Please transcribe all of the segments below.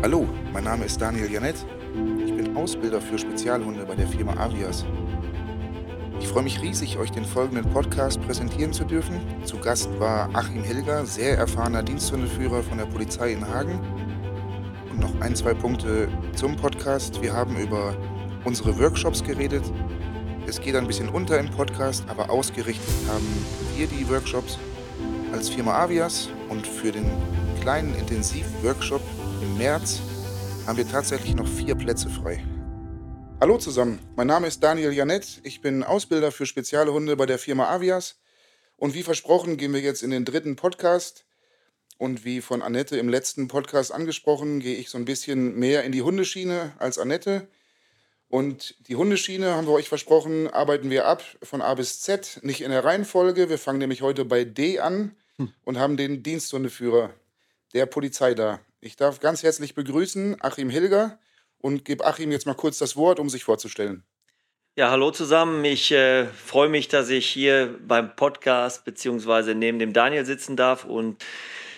Hallo, mein Name ist Daniel Janett. Ich bin Ausbilder für Spezialhunde bei der Firma Avias. Ich freue mich riesig, euch den folgenden Podcast präsentieren zu dürfen. Zu Gast war Achim Hilger, sehr erfahrener Diensthundeführer von der Polizei in Hagen. Und noch ein, zwei Punkte zum Podcast. Wir haben über unsere Workshops geredet. Es geht ein bisschen unter im Podcast, aber ausgerichtet haben wir die Workshops als Firma Avias und für den kleinen Intensiv-Workshop im März haben wir tatsächlich noch vier Plätze frei. Hallo zusammen, mein Name ist Daniel Janett, ich bin Ausbilder für Spezialhunde bei der Firma Avias und wie versprochen gehen wir jetzt in den dritten Podcast und wie von Annette im letzten Podcast angesprochen, gehe ich so ein bisschen mehr in die Hundeschiene als Annette. Und die Hundeschiene, haben wir euch versprochen, arbeiten wir ab von A bis Z, nicht in der Reihenfolge. Wir fangen nämlich heute bei D an und haben den Diensthundeführer der Polizei da. Ich darf ganz herzlich begrüßen Achim Hilger und gebe Achim jetzt mal kurz das Wort, um sich vorzustellen. Ja, hallo zusammen. Ich äh, freue mich, dass ich hier beim Podcast beziehungsweise neben dem Daniel sitzen darf und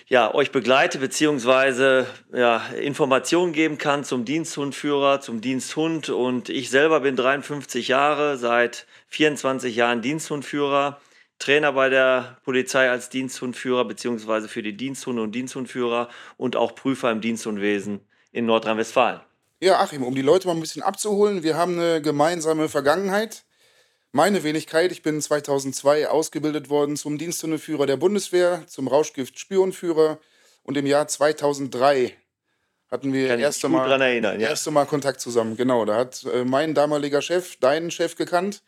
ja, euch begleite beziehungsweise ja, Informationen geben kann zum Diensthundführer, zum Diensthund. Und ich selber bin 53 Jahre, seit 24 Jahren Diensthundführer, Trainer bei der Polizei als Diensthundführer beziehungsweise für die Diensthunde und Diensthundführer und auch Prüfer im Diensthundwesen in Nordrhein-Westfalen. Ja, Achim, um die Leute mal ein bisschen abzuholen, wir haben eine gemeinsame Vergangenheit. Meine Wenigkeit, ich bin 2002 ausgebildet worden zum Diensthundeführer der Bundeswehr, zum Rauschgift-Spürhundführer und im Jahr 2003 hatten wir Kann ich erste Mal, erinnern, ja. erste Mal Kontakt zusammen. Genau, da hat äh, mein damaliger Chef deinen Chef gekannt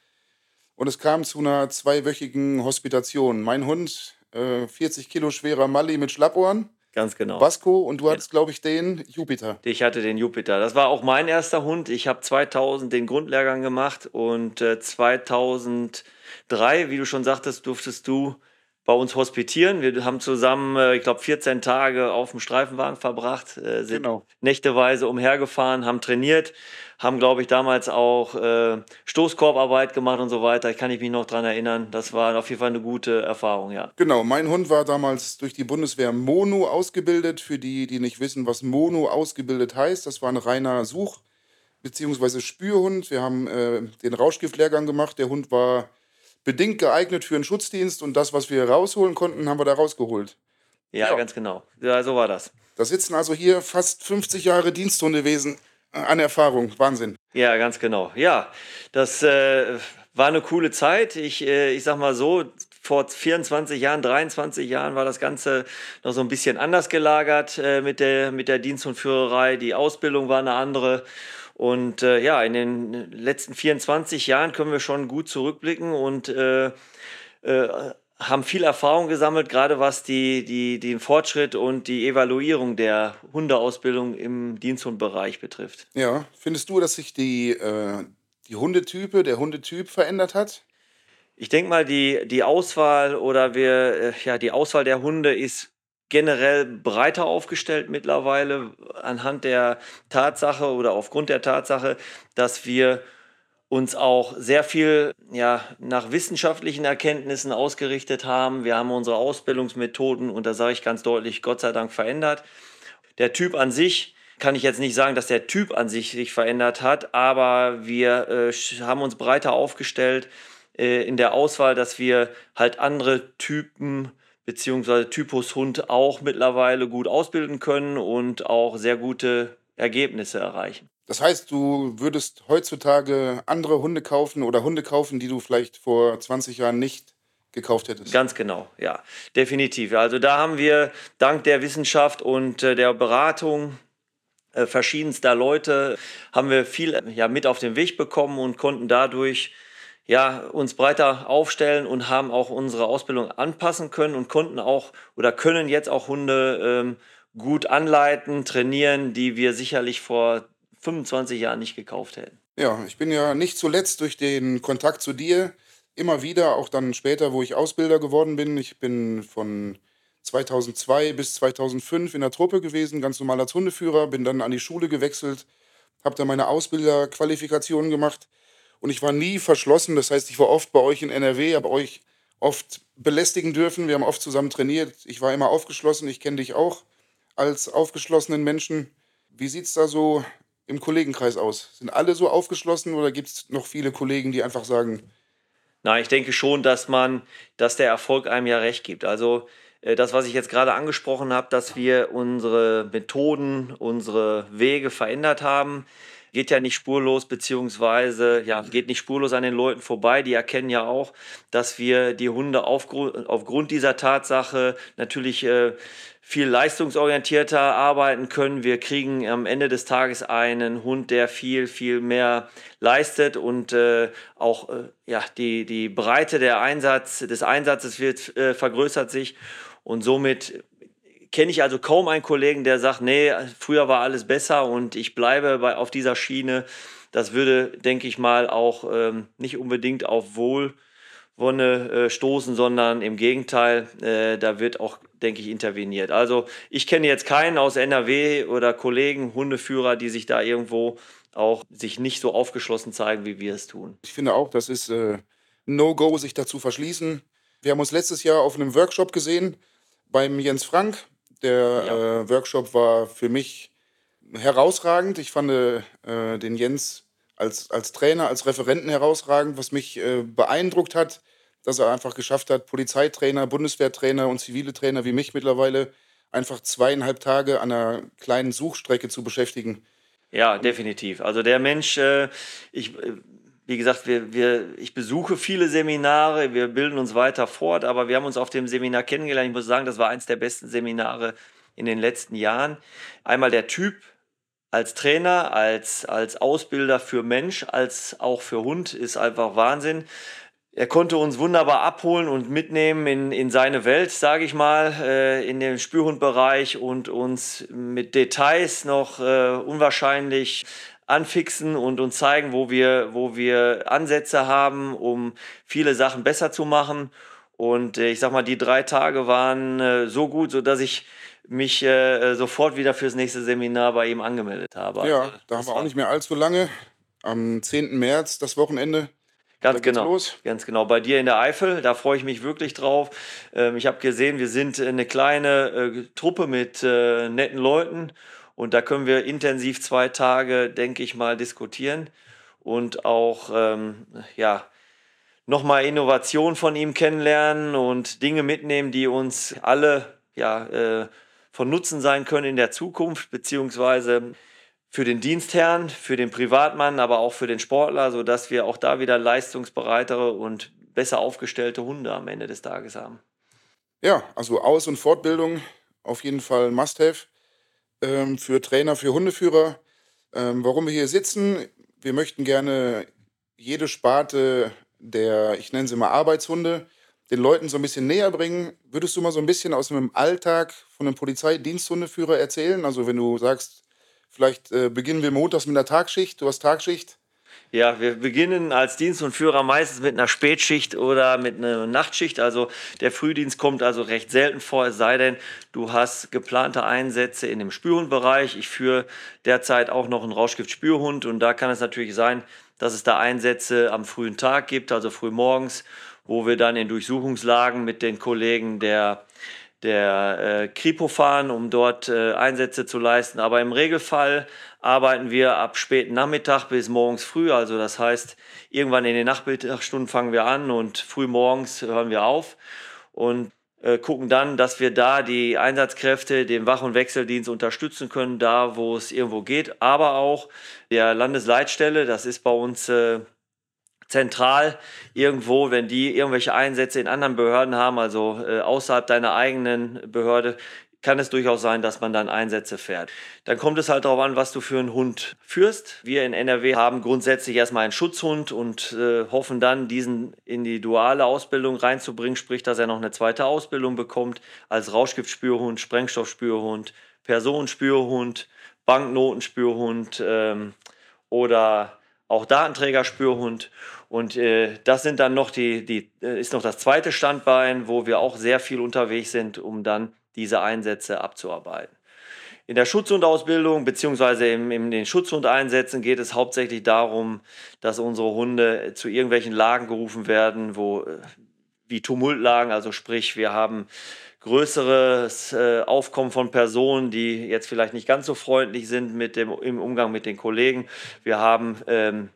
und es kam zu einer zweiwöchigen Hospitation. Mein Hund, äh, 40 Kilo schwerer Mali mit Schlappohren, Ganz genau. Vasco und du hattest, glaube ich, den Jupiter. Ich hatte den Jupiter. Das war auch mein erster Hund. Ich habe 2000 den Grundlehrgang gemacht und äh, 2003, wie du schon sagtest, durftest du bei uns hospitieren. Wir haben zusammen, äh, ich glaube, 14 Tage auf dem Streifenwagen verbracht, äh, sind Genau. nächteweise umhergefahren, haben trainiert, haben, glaube ich, damals auch äh, Stoßkorbarbeit gemacht und so weiter. Ich kann ich mich noch dran erinnern. Das war auf jeden Fall eine gute Erfahrung, ja. Genau, mein Hund war damals durch die Bundeswehr Mono ausgebildet. Für die, die nicht wissen, was Mono ausgebildet heißt, das war ein reiner Such- bzw. Spürhund. Wir haben äh, den Rauschgiftlehrgang gemacht. Der Hund war bedingt geeignet für einen Schutzdienst und das, was wir rausholen konnten, haben wir da rausgeholt. Ja, Ja. ganz genau. Ja, so war das. Da sitzen also hier fast 50 Jahre Diensthundewesen äh, an Erfahrung. Wahnsinn. Ja, ganz genau. Ja, das äh, war eine coole Zeit. Ich, äh, ich sag mal so, vor 24 Jahren, 23 Jahren war das Ganze noch so ein bisschen anders gelagert äh, mit, der, mit der Diensthundführerei. Die Ausbildung war eine andere. Und äh, ja, in den letzten 24 Jahren können wir schon gut zurückblicken und äh, äh, haben viel Erfahrung gesammelt, gerade was die, die, den Fortschritt und die Evaluierung der Hundeausbildung im Diensthundbereich betrifft. Ja, findest du, dass sich die, äh, die Hundetype, der Hundetyp verändert hat? Ich denke mal, die, die Auswahl oder wir, äh, ja, die Auswahl der Hunde ist generell breiter aufgestellt mittlerweile anhand der Tatsache oder aufgrund der Tatsache, dass wir uns auch sehr viel ja, nach wissenschaftlichen Erkenntnissen ausgerichtet haben. Wir haben unsere Ausbildungsmethoden, und da sage ich ganz deutlich, Gott sei Dank verändert. Der Typ an sich kann ich jetzt nicht sagen, dass der Typ an sich sich verändert hat, aber wir äh, haben uns breiter aufgestellt äh, in der Auswahl, dass wir halt andere Typen beziehungsweise Typus Hund auch mittlerweile gut ausbilden können und auch sehr gute Ergebnisse erreichen. Das heißt, du würdest heutzutage andere Hunde kaufen oder Hunde kaufen, die du vielleicht vor 20 Jahren nicht gekauft hättest. Ganz genau, ja, definitiv. Also da haben wir dank der Wissenschaft und äh, der Beratung äh, verschiedenster Leute haben wir viel ja, mit auf den Weg bekommen und konnten dadurch ja, uns breiter aufstellen und haben auch unsere Ausbildung anpassen können und konnten auch oder können jetzt auch Hunde ähm, gut anleiten, trainieren, die wir sicherlich vor 25 Jahren nicht gekauft hätten. Ja, ich bin ja nicht zuletzt durch den Kontakt zu dir immer wieder, auch dann später, wo ich Ausbilder geworden bin. Ich bin von 2002 bis 2005 in der Truppe gewesen, ganz normal als Hundeführer, bin dann an die Schule gewechselt, habe da meine Ausbilderqualifikationen gemacht und ich war nie verschlossen. Das heißt, ich war oft bei euch in NRW, habe euch oft belästigen dürfen. Wir haben oft zusammen trainiert. Ich war immer aufgeschlossen. Ich kenne dich auch als aufgeschlossenen Menschen. Wie sieht es da so im Kollegenkreis aus? Sind alle so aufgeschlossen oder gibt es noch viele Kollegen, die einfach sagen, Na, ich denke schon, dass man, dass der Erfolg einem ja recht gibt. Also äh, das, was ich jetzt gerade angesprochen habe, dass wir unsere Methoden, unsere Wege verändert haben, geht ja nicht spurlos, beziehungsweise ja, geht nicht spurlos an den Leuten vorbei. Die erkennen ja auch, dass wir die Hunde aufgrund, aufgrund dieser Tatsache natürlich äh, viel leistungsorientierter arbeiten können. Wir kriegen am Ende des Tages einen Hund, der viel, viel mehr leistet und äh, auch äh, ja, die, die Breite der Einsatz, des Einsatzes wird, äh, vergrößert sich und somit kenne ich also kaum einen Kollegen, der sagt, nee, früher war alles besser und ich bleibe bei, auf dieser Schiene. Das würde, denke ich mal, auch ähm, nicht unbedingt auf Wohlwonne äh, stoßen, sondern im Gegenteil, äh, da wird auch, denke ich, interveniert. Also ich kenne jetzt keinen aus NRW oder Kollegen, Hundeführer, die sich da irgendwo auch sich nicht so aufgeschlossen zeigen, wie wir es tun. Ich finde auch, das ist äh, No-Go, sich dazu verschließen. Wir haben uns letztes Jahr auf einem Workshop gesehen beim Jens Frank. Der Ja. äh, Workshop war für mich herausragend. Ich fand äh, den Jens als, als Trainer, als Referenten herausragend, was mich äh, beeindruckt hat, dass er einfach geschafft hat, Polizeitrainer, Bundeswehrtrainer und zivile Trainer wie mich mittlerweile einfach zweieinhalb Tage an einer kleinen Suchstrecke zu beschäftigen. Ja, definitiv. Also der Mensch, äh, ich, äh, wie gesagt, wir, wir, ich besuche viele Seminare, wir bilden uns weiter fort, aber wir haben uns auf dem Seminar kennengelernt. Ich muss sagen, das war eins der besten Seminare in den letzten Jahren. Einmal der Typ als Trainer, als, als Ausbilder für Mensch, als auch für Hund ist einfach Wahnsinn. Er konnte uns wunderbar abholen und mitnehmen in, in seine Welt, sage ich mal, äh, in den Spürhundbereich und uns mit Details noch äh, unwahrscheinlich anfixen und uns zeigen, wo wir, wo wir Ansätze haben, um viele Sachen besser zu machen. Und äh, ich sag mal, die drei Tage waren äh, so gut, sodass ich mich äh, sofort wieder fürs nächste Seminar bei ihm angemeldet habe. Ja, Also, da haben wir auch nicht mehr allzu lange. Am 10. März, das Wochenende, Ganz genau. los. Ganz genau. Bei dir in der Eifel, da freue ich mich wirklich drauf. Ähm, ich habe gesehen, wir sind eine kleine äh, Truppe mit äh, netten Leuten und da können wir intensiv zwei Tage, denke ich mal, diskutieren und auch ähm, ja, nochmal Innovation von ihm kennenlernen und Dinge mitnehmen, die uns alle ja, äh, von Nutzen sein können in der Zukunft, beziehungsweise für den Dienstherrn, für den Privatmann, aber auch für den Sportler, sodass wir auch da wieder leistungsbereitere und besser aufgestellte Hunde am Ende des Tages haben. Ja, also Aus- und Fortbildung auf jeden Fall Must-Have ähm, für Trainer, für Hundeführer. Ähm, warum wir hier sitzen, wir möchten gerne jede Sparte der, ich nenne sie mal Arbeitshunde, den Leuten so ein bisschen näher bringen. Würdest du mal so ein bisschen aus dem Alltag von einem Polizeidiensthundeführer erzählen? Also wenn du sagst, vielleicht äh, beginnen wir montags mit einer Tagschicht, du hast Tagschicht. Ja, wir beginnen als Dienst und Führer meistens mit einer Spätschicht oder mit einer Nachtschicht. Also der Frühdienst kommt also recht selten vor, es sei denn, du hast geplante Einsätze in dem Spürhundbereich. Ich führe derzeit auch noch einen Rauschgift-Spürhund und da kann es natürlich sein, dass es da Einsätze am frühen Tag gibt, also früh morgens, wo wir dann in Durchsuchungslagen mit den Kollegen der der äh, Kripo fahren, um dort äh, Einsätze zu leisten. Aber im Regelfall arbeiten wir ab späten Nachmittag bis morgens früh. Also das heißt, irgendwann in den Nachmittagsstunden fangen wir an und früh morgens hören wir auf und äh, gucken dann, dass wir da die Einsatzkräfte, den Wach- und Wechseldienst unterstützen können, da wo es irgendwo geht. Aber auch der Landesleitstelle, das ist bei uns äh, zentral irgendwo, wenn die irgendwelche Einsätze in anderen Behörden haben, also äh, außerhalb deiner eigenen Behörde, kann es durchaus sein, dass man dann Einsätze fährt. Dann kommt es halt darauf an, was du für einen Hund führst. Wir in NRW haben grundsätzlich erstmal einen Schutzhund und äh, hoffen dann, diesen in die duale Ausbildung reinzubringen, sprich, dass er noch eine zweite Ausbildung bekommt als Rauschgiftspürhund, Sprengstoffspürhund, Personenspürhund, Banknotenspürhund ähm, oder auch Datenträgerspürhund. Und äh, das sind dann noch die, die, äh, ist noch das zweite Standbein, wo wir auch sehr viel unterwegs sind, um dann diese Einsätze abzuarbeiten. In der Schutzhundausbildung im, in den Schutzhundeinsätzen geht es hauptsächlich darum, dass unsere Hunde zu irgendwelchen Lagen gerufen werden, wo äh, wie Tumultlagen, also sprich, wir haben größeres äh, Aufkommen von Personen, die jetzt vielleicht nicht ganz so freundlich sind mit dem, im Umgang mit den Kollegen. Wir haben ähm,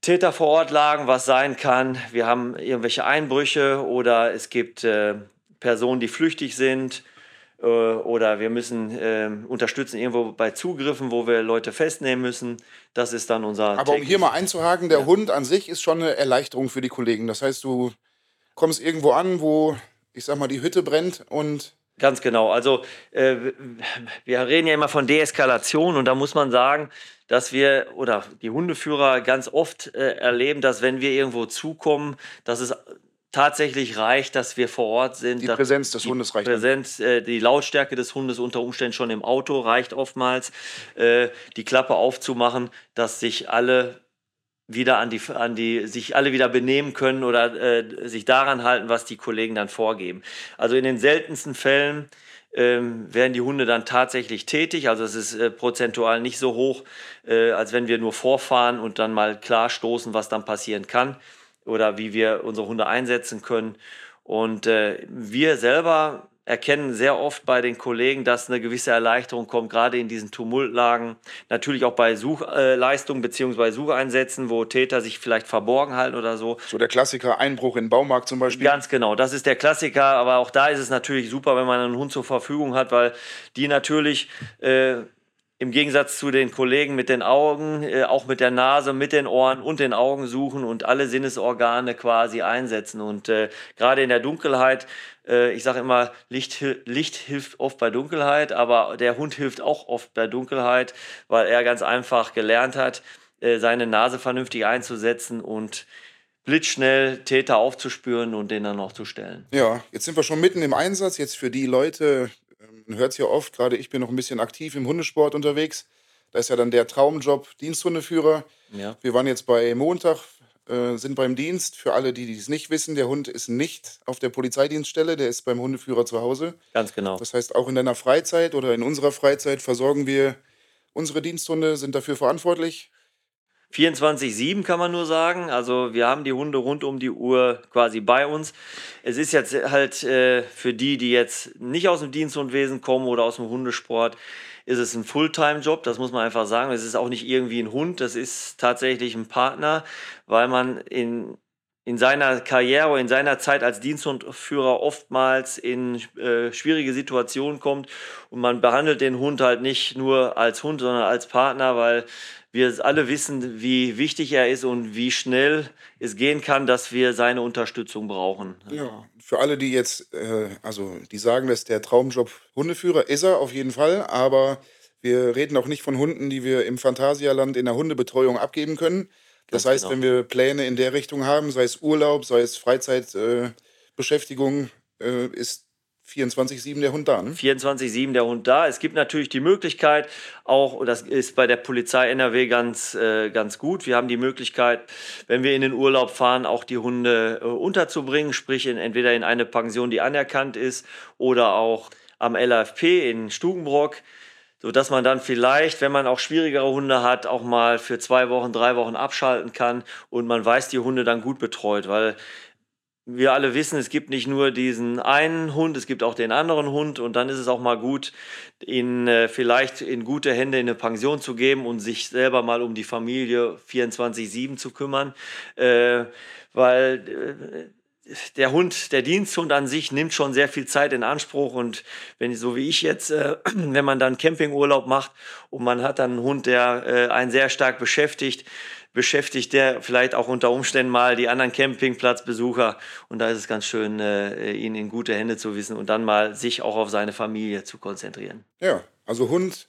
Täter vor Ort lagen, was sein kann. Wir haben irgendwelche Einbrüche oder es gibt äh, Personen, die flüchtig sind äh, oder wir müssen äh, unterstützen irgendwo bei Zugriffen, wo wir Leute festnehmen müssen. Das ist dann unser. Aber um hier mal einzuhaken, der ja. Hund an sich ist schon eine Erleichterung für die Kollegen. Das heißt, du kommst irgendwo an, wo ich sag mal, die Hütte brennt und. Ganz genau. Also äh, wir reden ja immer von Deeskalation und da muss man sagen, dass wir oder die Hundeführer ganz oft äh, erleben, dass wenn wir irgendwo zukommen, dass es tatsächlich reicht, dass wir vor Ort sind. Die Präsenz des Hundes reicht. Präsenz, äh, die Lautstärke des Hundes unter Umständen schon im Auto reicht oftmals, äh, die Klappe aufzumachen, dass sich alle wieder an die, an die, sich alle wieder benehmen können oder äh, sich daran halten, was die Kollegen dann vorgeben. Also in den seltensten Fällen ähm, werden die Hunde dann tatsächlich tätig. Also es ist äh, prozentual nicht so hoch, äh, als wenn wir nur vorfahren und dann mal klar stoßen, was dann passieren kann oder wie wir unsere Hunde einsetzen können. Und äh, wir selber erkennen sehr oft bei den Kollegen, dass eine gewisse Erleichterung kommt, gerade in diesen Tumultlagen. Natürlich auch bei Suchleistungen bzw. Sucheinsätzen, wo Täter sich vielleicht verborgen halten oder so. So der Klassiker Einbruch in den Baumarkt zum Beispiel. Ganz genau, das ist der Klassiker. Aber auch da ist es natürlich super, wenn man einen Hund zur Verfügung hat, weil die natürlich äh, im Gegensatz zu den Kollegen mit den Augen, äh, auch mit der Nase, mit den Ohren und den Augen suchen und alle Sinnesorgane quasi einsetzen. Und äh, gerade in der Dunkelheit, äh, ich sage immer, Licht, Licht hilft oft bei Dunkelheit, aber der Hund hilft auch oft bei Dunkelheit, weil er ganz einfach gelernt hat, äh, seine Nase vernünftig einzusetzen und blitzschnell Täter aufzuspüren und den dann auch zu stellen. Ja, jetzt sind wir schon mitten im Einsatz. Jetzt für die Leute, man hört es ja oft, gerade ich bin noch ein bisschen aktiv im Hundesport unterwegs. Da ist ja dann der Traumjob Diensthundeführer. Ja. Wir waren jetzt bei Montag, äh, sind beim Dienst. Für alle, die es nicht wissen, der Hund ist nicht auf der Polizeidienststelle, der ist beim Hundeführer zu Hause. Ganz genau. Das heißt, auch in deiner Freizeit oder in unserer Freizeit versorgen wir unsere Diensthunde, sind dafür verantwortlich. 24-7 kann man nur sagen. Also wir haben die Hunde rund um die Uhr quasi bei uns. Es ist jetzt halt äh, für die, die jetzt nicht aus dem Diensthundwesen kommen oder aus dem Hundesport, ist es ein Fulltime-Job, das muss man einfach sagen. Es ist auch nicht irgendwie ein Hund, das ist tatsächlich ein Partner, weil man in, in seiner Karriere, in seiner Zeit als Diensthundführer oftmals in äh, schwierige Situationen kommt und man behandelt den Hund halt nicht nur als Hund, sondern als Partner, weil wir alle wissen, wie wichtig er ist und wie schnell es gehen kann, dass wir seine Unterstützung brauchen. Ja, für alle, die jetzt, äh, also die sagen, dass der Traumjob Hundeführer ist er auf jeden Fall, aber wir reden auch nicht von Hunden, die wir im Phantasialand in der Hundebetreuung abgeben können. Das heißt, genau. wenn wir Pläne in der Richtung haben, sei es Urlaub, sei es Freizeitbeschäftigung, äh, äh, ist 24-7 der Hund da, ne? 24-7 der Hund da. Es gibt natürlich die Möglichkeit, auch, das ist bei der Polizei NRW ganz, äh, ganz gut, wir haben die Möglichkeit, wenn wir in den Urlaub fahren, auch die Hunde äh, unterzubringen, sprich in, entweder in eine Pension, die anerkannt ist, oder auch am LFP in Stugenbrock sodass man dann vielleicht, wenn man auch schwierigere Hunde hat, auch mal für zwei Wochen, drei Wochen abschalten kann und man weiß, die Hunde dann gut betreut, weil wir alle wissen, es gibt nicht nur diesen einen Hund, es gibt auch den anderen Hund und dann ist es auch mal gut, ihn äh, vielleicht in gute Hände in eine Pension zu geben und sich selber mal um die Familie 24-7 zu kümmern, äh, weil äh, der Hund, der Diensthund an sich nimmt schon sehr viel Zeit in Anspruch und wenn so wie ich jetzt, äh, wenn man dann Campingurlaub macht und man hat dann einen Hund, der äh, einen sehr stark beschäftigt, beschäftigt der vielleicht auch unter Umständen mal die anderen Campingplatzbesucher. Und da ist es ganz schön, äh, ihn in gute Hände zu wissen und dann mal sich auch auf seine Familie zu konzentrieren. Ja, also Hund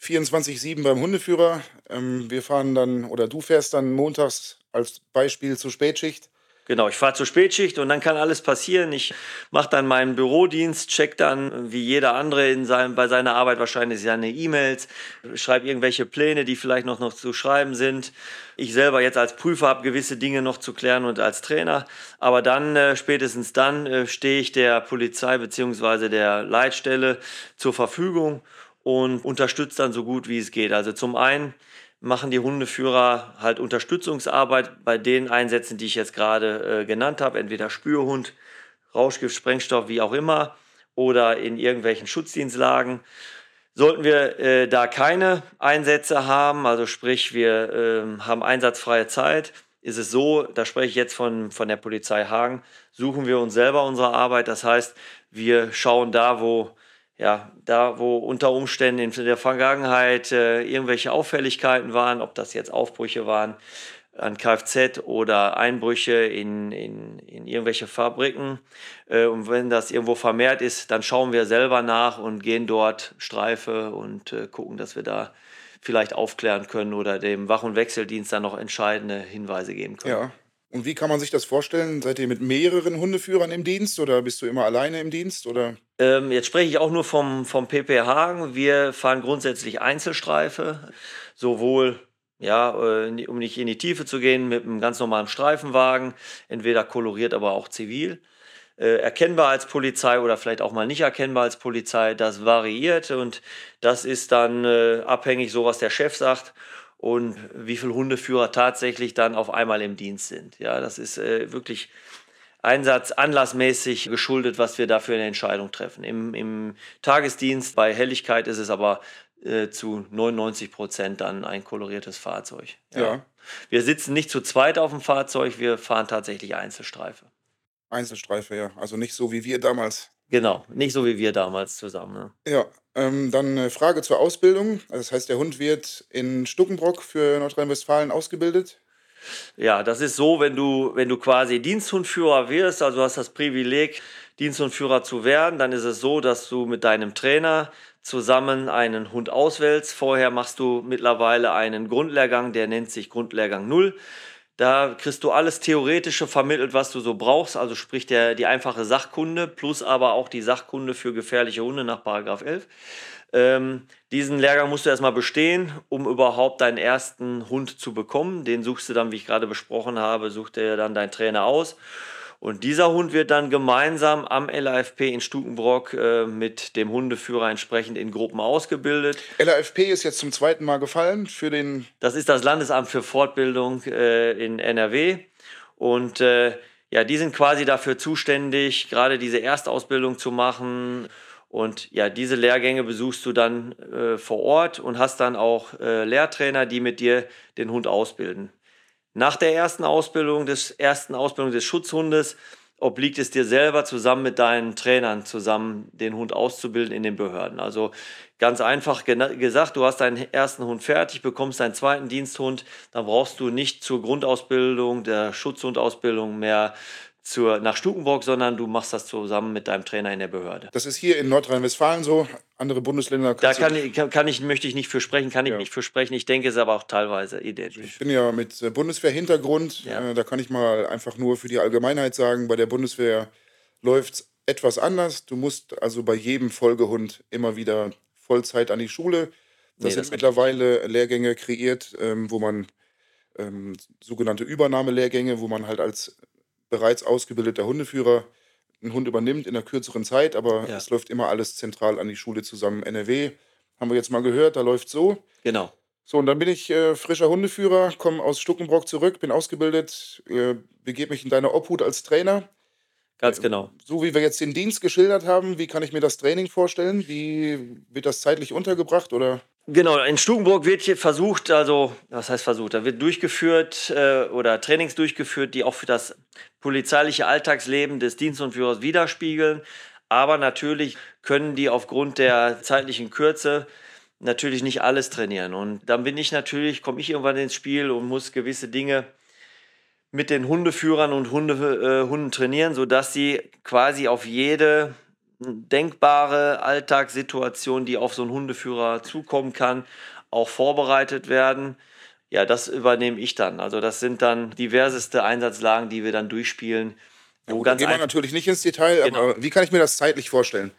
24-7 beim Hundeführer. Ähm, wir fahren dann, oder du fährst dann montags als Beispiel zur Spätschicht Genau, ich fahre zur Spätschicht und dann kann alles passieren. Ich mache dann meinen Bürodienst, check dann wie jeder andere in seinem, bei seiner Arbeit wahrscheinlich seine E-Mails, schreibe irgendwelche Pläne, die vielleicht noch, noch zu schreiben sind. Ich selber jetzt als Prüfer habe gewisse Dinge noch zu klären und als Trainer. Aber dann, äh, spätestens dann, äh, stehe ich der Polizei bzw. der Leitstelle zur Verfügung und unterstütze dann so gut wie es geht. Also zum einen machen die Hundeführer halt Unterstützungsarbeit bei den Einsätzen, die ich jetzt gerade äh, genannt habe, entweder Spürhund, Rauschgift, Sprengstoff, wie auch immer, oder in irgendwelchen Schutzdienstlagen. Sollten wir äh, da keine Einsätze haben, also sprich, wir äh, haben einsatzfreie Zeit, ist es so, da spreche ich jetzt von, von der Polizei Hagen, suchen wir uns selber unsere Arbeit. Das heißt, wir schauen da, wo, ja, da, wo unter Umständen in der Vergangenheit äh, irgendwelche Auffälligkeiten waren, ob das jetzt Aufbrüche waren, an Kfz oder Einbrüche in, in, in irgendwelche Fabriken. Äh, und wenn das irgendwo vermehrt ist, dann schauen wir selber nach und gehen dort Streife und äh, gucken, dass wir da vielleicht aufklären können oder dem Wach- und Wechseldienst dann noch entscheidende Hinweise geben können. Ja. Und wie kann man sich das vorstellen? Seid ihr mit mehreren Hundeführern im Dienst oder bist du immer alleine im Dienst? Oder? Ähm, jetzt spreche ich auch nur vom, vom PP Hagen. Wir fahren grundsätzlich Einzelstreife, sowohl ja, äh, um nicht in die Tiefe zu gehen, mit einem ganz normalen Streifenwagen, entweder koloriert, aber auch zivil. Äh, erkennbar als Polizei oder vielleicht auch mal nicht erkennbar als Polizei, das variiert und das ist dann äh, abhängig, so was der Chef sagt und wie viele Hundeführer tatsächlich dann auf einmal im Dienst sind. Ja, das ist äh, wirklich Einsatz anlassmäßig geschuldet, was wir da für eine Entscheidung treffen. Im, Im, Tagesdienst bei Helligkeit ist es aber äh, zu 99 Prozent dann ein koloriertes Fahrzeug. Ja. ja. Wir sitzen nicht zu zweit auf dem Fahrzeug, wir fahren tatsächlich Einzelstreife. Einzelstreife, ja. Also nicht so wie wir damals. Genau, nicht so wie wir damals zusammen. Ne? Ja, ähm, dann eine Frage zur Ausbildung. Also das heißt, der Hund wird in Stuckenbrock für Nordrhein-Westfalen ausgebildet. Ja, das ist so, wenn du, wenn du quasi Diensthundführer wirst, also hast das Privileg, Diensthundführer zu werden, dann ist es so, dass du mit deinem Trainer zusammen einen Hund auswählst. Vorher machst du mittlerweile einen Grundlehrgang, der nennt sich Grundlehrgang 0. Da kriegst du alles Theoretische vermittelt, was du so brauchst, also sprich der, die einfache Sachkunde plus aber auch die Sachkunde für gefährliche Hunde nach Paragraph 11. Ähm, diesen Lehrgang musst du erstmal bestehen, um überhaupt deinen ersten Hund zu bekommen. Den suchst du dann, wie ich gerade besprochen habe, sucht dir dann dein Trainer aus. Und dieser Hund wird dann gemeinsam am LAFP in Stukenbrock äh, mit dem Hundeführer entsprechend in Gruppen ausgebildet. LAFP ist jetzt zum zweiten Mal gefallen für den. Das ist das Landesamt für Fortbildung äh, in NRW. Und äh, ja, die sind quasi dafür zuständig, gerade diese Erstausbildung zu machen. Und ja, diese Lehrgänge besuchst du dann äh, vor Ort und hast dann auch äh, Lehrtrainer, die mit dir den Hund ausbilden. Nach der ersten Ausbildung des ersten Ausbildung des Schutzhundes obliegt es dir selber zusammen mit deinen Trainern zusammen den Hund auszubilden in den Behörden. Also ganz einfach gesagt, du hast deinen ersten Hund fertig, bekommst deinen zweiten Diensthund, dann brauchst du nicht zur Grundausbildung der Schutzhundausbildung mehr zur, nach Stukenburg, sondern du machst das zusammen mit deinem Trainer in der Behörde. Das ist hier in Nordrhein-Westfalen so. Andere Bundesländer. Da kann, kann, kann, ich, möchte ich nicht für sprechen, kann ich ja. nicht für sprechen. Ich denke, es ist aber auch teilweise identisch. Ich bin ja mit äh, Bundeswehr-Hintergrund. Ja. Äh, da kann ich mal einfach nur für die Allgemeinheit sagen, bei der Bundeswehr läuft es etwas anders. Du musst also bei jedem Folgehund immer wieder Vollzeit an die Schule. Das nee, sind das mittlerweile Lehrgänge kreiert, ähm, wo man ähm, sogenannte Übernahmelehrgänge, wo man halt als bereits ausgebildeter Hundeführer einen Hund übernimmt in einer kürzeren Zeit, aber ja. es läuft immer alles zentral an die Schule zusammen. NRW haben wir jetzt mal gehört, da läuft so. Genau. So, und dann bin ich äh, frischer Hundeführer, komme aus Stuckenbrock zurück, bin ausgebildet, äh, begebe mich in deine Obhut als Trainer. Ganz genau. So wie wir jetzt den Dienst geschildert haben, wie kann ich mir das Training vorstellen? Wie wird das zeitlich untergebracht oder? Genau, in Stukenburg wird hier versucht, also was heißt versucht, da wird durchgeführt äh, oder Trainings durchgeführt, die auch für das polizeiliche Alltagsleben des Dienstunführers widerspiegeln. Aber natürlich können die aufgrund der zeitlichen Kürze natürlich nicht alles trainieren. Und dann bin ich natürlich, komme ich irgendwann ins Spiel und muss gewisse Dinge mit den Hundeführern und Hunde, äh, Hunden trainieren, sodass sie quasi auf jede denkbare Alltagssituation, die auf so einen Hundeführer zukommen kann, auch vorbereitet werden. Ja, das übernehme ich dann. Also das sind dann diverseste Einsatzlagen, die wir dann durchspielen. Wo ja, gehen wir natürlich nicht ins Detail, genau. aber wie kann ich mir das zeitlich vorstellen?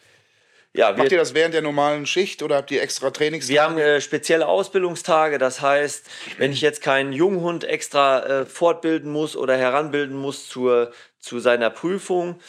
Ja, Macht ihr das während der normalen Schicht oder habt ihr extra Trainingstage? Wir haben äh, spezielle Ausbildungstage. Das heißt, wenn ich jetzt keinen Junghund extra äh, fortbilden muss oder heranbilden muss zur, zu seiner Prüfung,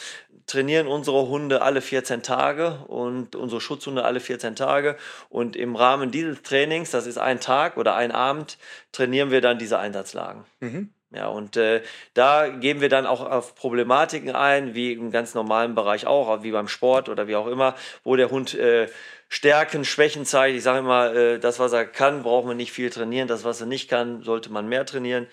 trainieren unsere Hunde alle 14 Tage und unsere Schutzhunde alle 14 Tage. Und im Rahmen dieses Trainings, das ist ein Tag oder ein Abend, trainieren wir dann diese Einsatzlagen. Mhm. Ja, und äh, da gehen wir dann auch auf Problematiken ein, wie im ganz normalen Bereich auch, wie beim Sport oder wie auch immer, wo der Hund äh, Stärken, Schwächen zeigt. Ich sage immer, äh, das, was er kann, braucht man nicht viel trainieren. Das, was er nicht kann, sollte man mehr trainieren.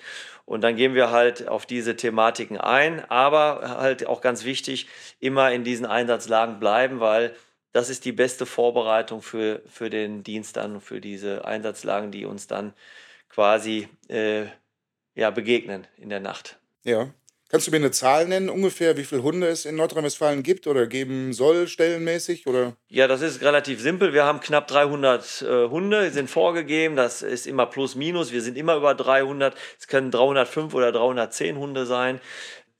Und dann gehen wir halt auf diese Thematiken ein, aber halt auch ganz wichtig, immer in diesen Einsatzlagen bleiben, weil das ist die beste Vorbereitung für, für den Dienst dann, für diese Einsatzlagen, die uns dann quasi äh, ja, begegnen in der Nacht. Ja. Kannst du mir eine Zahl nennen, ungefähr, wie viele Hunde es in Nordrhein-Westfalen gibt oder geben soll, stellenmäßig? Oder? Ja, das ist relativ simpel. Wir haben knapp 300 äh, Hunde, sind vorgegeben. Das ist immer plus minus. Wir sind immer über 300. Es können 305 oder 310 Hunde sein.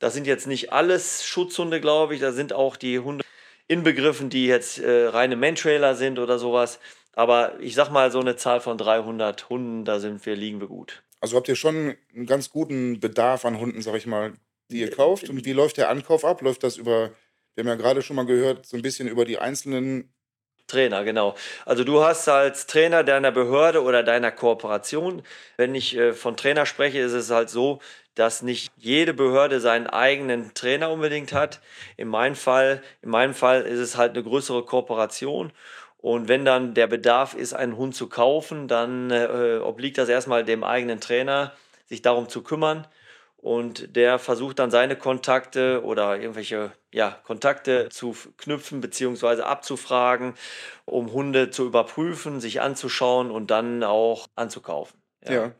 Das sind jetzt nicht alles Schutzhunde, glaube ich. Da sind auch die Hunde inbegriffen, die jetzt äh, reine Mantrailer sind oder sowas. Aber ich sag mal, so eine Zahl von 300 Hunden, da sind wir, liegen wir gut. Also habt ihr schon einen ganz guten Bedarf an Hunden, sag ich mal, die ihr kauft? Und wie läuft der Ankauf ab? Läuft das über, wir haben ja gerade schon mal gehört, so ein bisschen über die einzelnen Trainer, genau. Also du hast als Trainer deiner Behörde oder deiner Kooperation, wenn ich äh, von Trainer spreche, ist es halt so, dass nicht jede Behörde seinen eigenen Trainer unbedingt hat. In meinem Fall, in meinem Fall ist es halt eine größere Kooperation. Und wenn dann der Bedarf ist, einen Hund zu kaufen, dann äh, obliegt das erstmal dem eigenen Trainer, sich darum zu kümmern. Und der versucht dann seine Kontakte oder irgendwelche ja, Kontakte zu knüpfen bzw. abzufragen, um Hunde zu überprüfen, sich anzuschauen und dann auch anzukaufen. Ja. ja.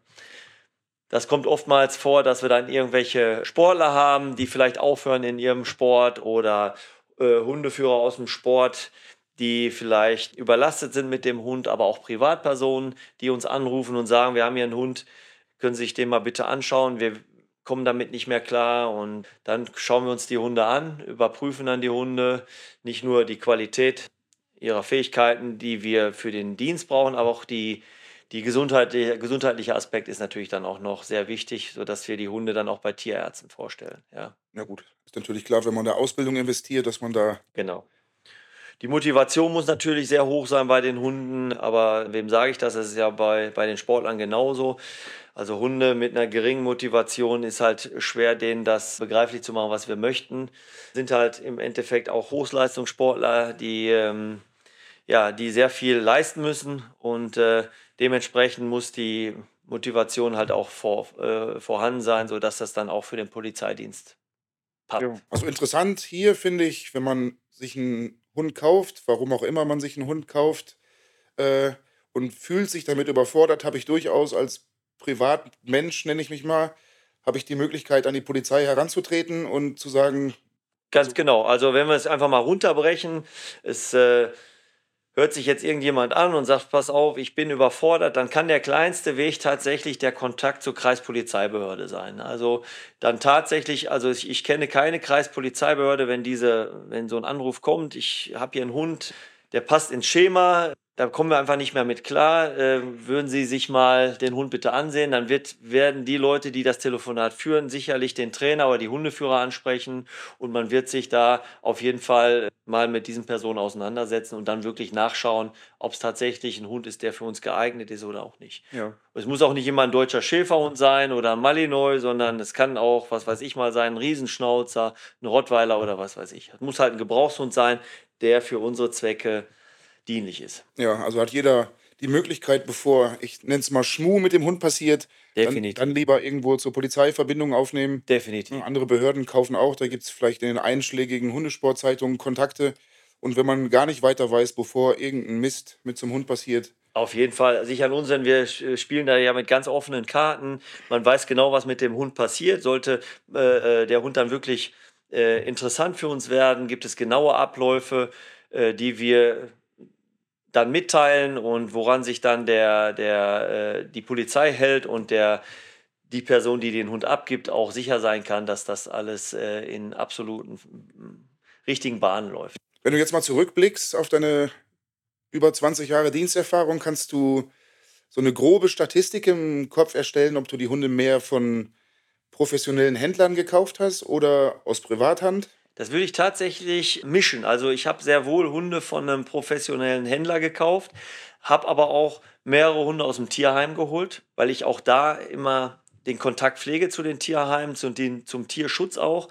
Das kommt oftmals vor, dass wir dann irgendwelche Sportler haben, die vielleicht aufhören in ihrem Sport oder äh, Hundeführer aus dem Sport, die vielleicht überlastet sind mit dem Hund, aber auch Privatpersonen, die uns anrufen und sagen, wir haben hier einen Hund, können Sie sich den mal bitte anschauen, wir kommen damit nicht mehr klar und dann schauen wir uns die Hunde an, überprüfen dann die Hunde, nicht nur die Qualität ihrer Fähigkeiten, die wir für den Dienst brauchen, aber auch die die gesundheitliche, gesundheitliche Aspekt ist natürlich dann auch noch sehr wichtig, sodass wir die Hunde dann auch bei Tierärzten vorstellen. Ja, ja gut. Ist natürlich klar, wenn man in der Ausbildung investiert, dass man da. Genau. Die Motivation muss natürlich sehr hoch sein bei den Hunden, aber wem sage ich das? Das ist ja bei, bei den Sportlern genauso. Also Hunde mit einer geringen Motivation ist halt schwer, denen das begreiflich zu machen, was wir möchten. Sind halt im Endeffekt auch Hochleistungssportler, die, ähm, ja, die sehr viel leisten müssen und äh, dementsprechend muss die Motivation halt auch vor, äh, vorhanden sein, sodass das dann auch für den Polizeidienst passt. Also interessant hier finde ich, wenn man sich einen Hund kauft, warum auch immer man sich einen Hund kauft äh, und fühlt sich damit überfordert, habe ich durchaus als Privatmensch, nenne ich mich mal, habe ich die Möglichkeit, an die Polizei heranzutreten und zu sagen. Ganz genau. Also wenn wir es einfach mal runterbrechen, es äh, hört sich jetzt irgendjemand an und sagt, pass auf, ich bin überfordert, dann kann der kleinste Weg tatsächlich der Kontakt zur Kreispolizeibehörde sein. Also dann tatsächlich, also ich, ich kenne keine Kreispolizeibehörde, wenn diese, wenn so ein Anruf kommt, ich habe hier einen Hund, der passt ins Schema, da kommen wir einfach nicht mehr mit klar. Äh, würden Sie sich mal den Hund bitte ansehen, dann wird, werden die Leute, die das Telefonat führen, sicherlich den Trainer oder die Hundeführer ansprechen und man wird sich da auf jeden Fall mal mit diesen Personen auseinandersetzen und dann wirklich nachschauen, ob es tatsächlich ein Hund ist, der für uns geeignet ist oder auch nicht. Ja. Es muss auch nicht immer ein deutscher Schäferhund sein oder ein Malinois, sondern es kann auch, was weiß ich mal sein, ein Riesenschnauzer, ein Rottweiler oder was weiß ich. Es muss halt ein Gebrauchshund sein, der für unsere Zwecke dienlich ist. Ja, also hat jeder die Möglichkeit, bevor, ich nenne es mal Schmu mit dem Hund passiert, Definitiv. Dann, dann lieber irgendwo zur Polizei Verbindung aufnehmen. Definitiv. Andere Behörden kaufen auch, da gibt es vielleicht in den einschlägigen Hundesportzeitungen Kontakte. Und wenn man gar nicht weiter weiß, bevor irgendein Mist mit zum Hund passiert, auf jeden Fall, sich an unseren, wir spielen da ja mit ganz offenen Karten. Man weiß genau, was mit dem Hund passiert. Sollte äh, äh der Hund dann wirklich äh, interessant für uns werden, gibt es genaue Abläufe, äh, die wir dann mitteilen und woran sich dann der, der, äh, die Polizei hält und der, die Person, die den Hund abgibt, auch sicher sein kann, dass das alles äh, in absoluten richtigen Bahnen läuft. Wenn du jetzt mal zurückblickst auf deine über 20 Jahre Diensterfahrung, kannst du so eine grobe Statistik im Kopf erstellen, ob du die Hunde mehr von professionellen Händlern gekauft hast oder aus Privathand? Das würde ich tatsächlich mischen. Also ich habe sehr wohl Hunde von einem professionellen Händler gekauft, habe aber auch mehrere Hunde aus dem Tierheim geholt, weil ich auch da immer den Kontakt pflege zu den Tierheimen, zu den, zum Tierschutz auch,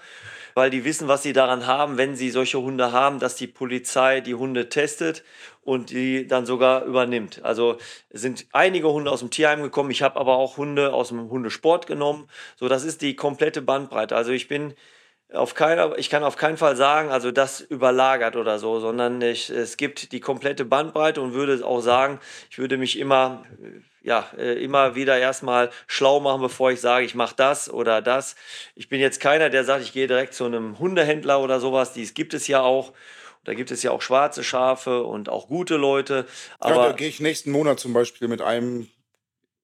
weil die wissen, was sie daran haben, wenn sie solche Hunde haben, dass die Polizei die Hunde testet und die dann sogar übernimmt. Also es sind einige Hunde aus dem Tierheim gekommen, ich habe aber auch Hunde aus dem Hundesport genommen. So, das ist die komplette Bandbreite. Also ich bin auf keiner, ich kann auf keinen Fall sagen, also das überlagert oder so, sondern ich, es gibt die komplette Bandbreite und würde auch sagen, ich würde mich immer, ja, äh, immer wieder erstmal schlau machen, bevor ich sage, ich mache das oder das. Ich bin jetzt keiner, der sagt, ich gehe direkt zu einem Hundehändler oder sowas. Dies gibt es ja auch. Da gibt es ja auch schwarze Schafe und auch gute Leute. Aber ja, da gehe ich nächsten Monat zum Beispiel mit einem,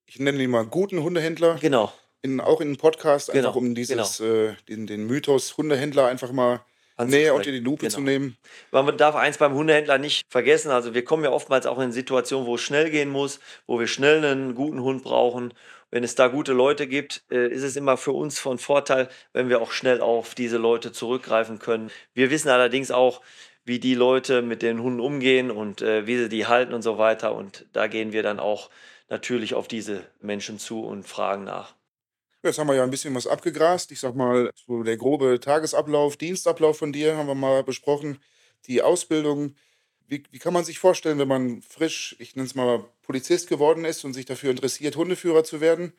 ich nenne ihn mal guten Hundehändler. Genau in, auch in einen Podcast, einfach genau, um dieses, genau. äh, den, den Mythos Hundehändler einfach mal näher unter die Lupe genau. zu nehmen. Man darf eins beim Hundehändler nicht vergessen. Also wir kommen ja oftmals auch in Situationen, wo es schnell gehen muss, wo wir schnell einen guten Hund brauchen. Wenn es da gute Leute gibt, äh, ist es immer für uns von Vorteil, wenn wir auch schnell auf diese Leute zurückgreifen können. Wir wissen allerdings auch, wie die Leute mit den Hunden umgehen und äh, wie sie die halten und so weiter. Und da gehen wir dann auch natürlich auf diese Menschen zu und fragen nach. Jetzt haben wir ja ein bisschen was abgegrast. Ich sag mal, so der grobe Tagesablauf, Dienstablauf von dir haben wir mal besprochen. Die Ausbildung. Wie, wie kann man sich vorstellen, wenn man frisch, ich nenne es mal Polizist geworden ist und sich dafür interessiert, Hundeführer zu werden?